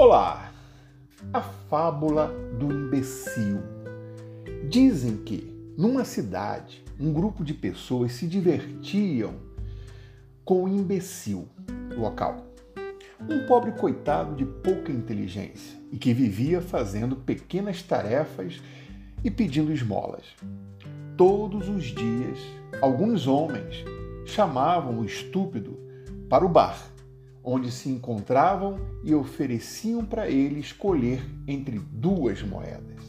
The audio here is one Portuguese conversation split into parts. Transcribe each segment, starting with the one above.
Olá! A fábula do imbecil. Dizem que, numa cidade, um grupo de pessoas se divertiam com o imbecil local. Um pobre coitado de pouca inteligência e que vivia fazendo pequenas tarefas e pedindo esmolas. Todos os dias, alguns homens chamavam o estúpido para o bar onde se encontravam e ofereciam para ele escolher entre duas moedas,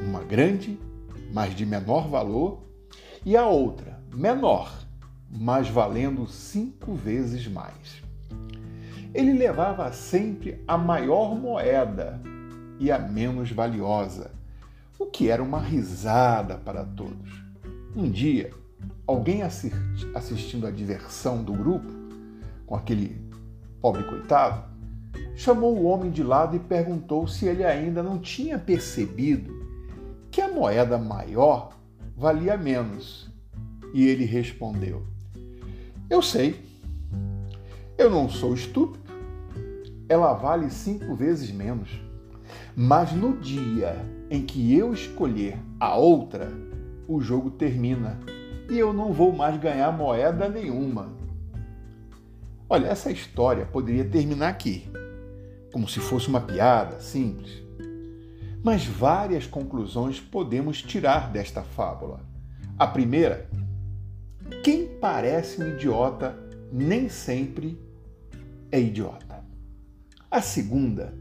uma grande, mas de menor valor, e a outra, menor, mas valendo cinco vezes mais. Ele levava sempre a maior moeda e a menos valiosa, o que era uma risada para todos. Um dia, alguém assistindo à diversão do grupo, com aquele pobre coitado, chamou o homem de lado e perguntou se ele ainda não tinha percebido que a moeda maior valia menos. E ele respondeu: Eu sei, eu não sou estúpido, ela vale cinco vezes menos. Mas no dia em que eu escolher a outra, o jogo termina e eu não vou mais ganhar moeda nenhuma. Olha, essa história poderia terminar aqui, como se fosse uma piada simples. Mas várias conclusões podemos tirar desta fábula. A primeira, quem parece um idiota nem sempre é idiota. A segunda,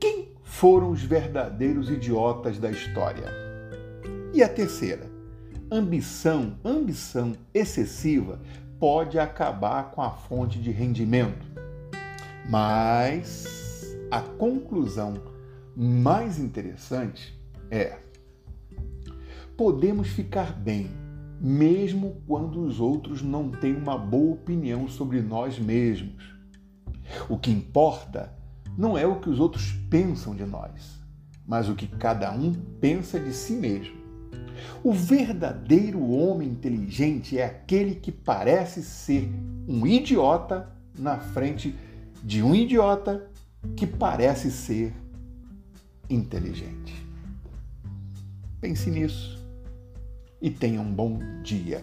quem foram os verdadeiros idiotas da história? E a terceira, ambição, ambição excessiva pode acabar com a fonte de rendimento. Mas a conclusão mais interessante é: podemos ficar bem mesmo quando os outros não têm uma boa opinião sobre nós mesmos. O que importa não é o que os outros pensam de nós, mas o que cada um pensa de si mesmo. O verdadeiro homem inteligente é aquele que parece ser um idiota na frente de um idiota que parece ser inteligente. Pense nisso e tenha um bom dia.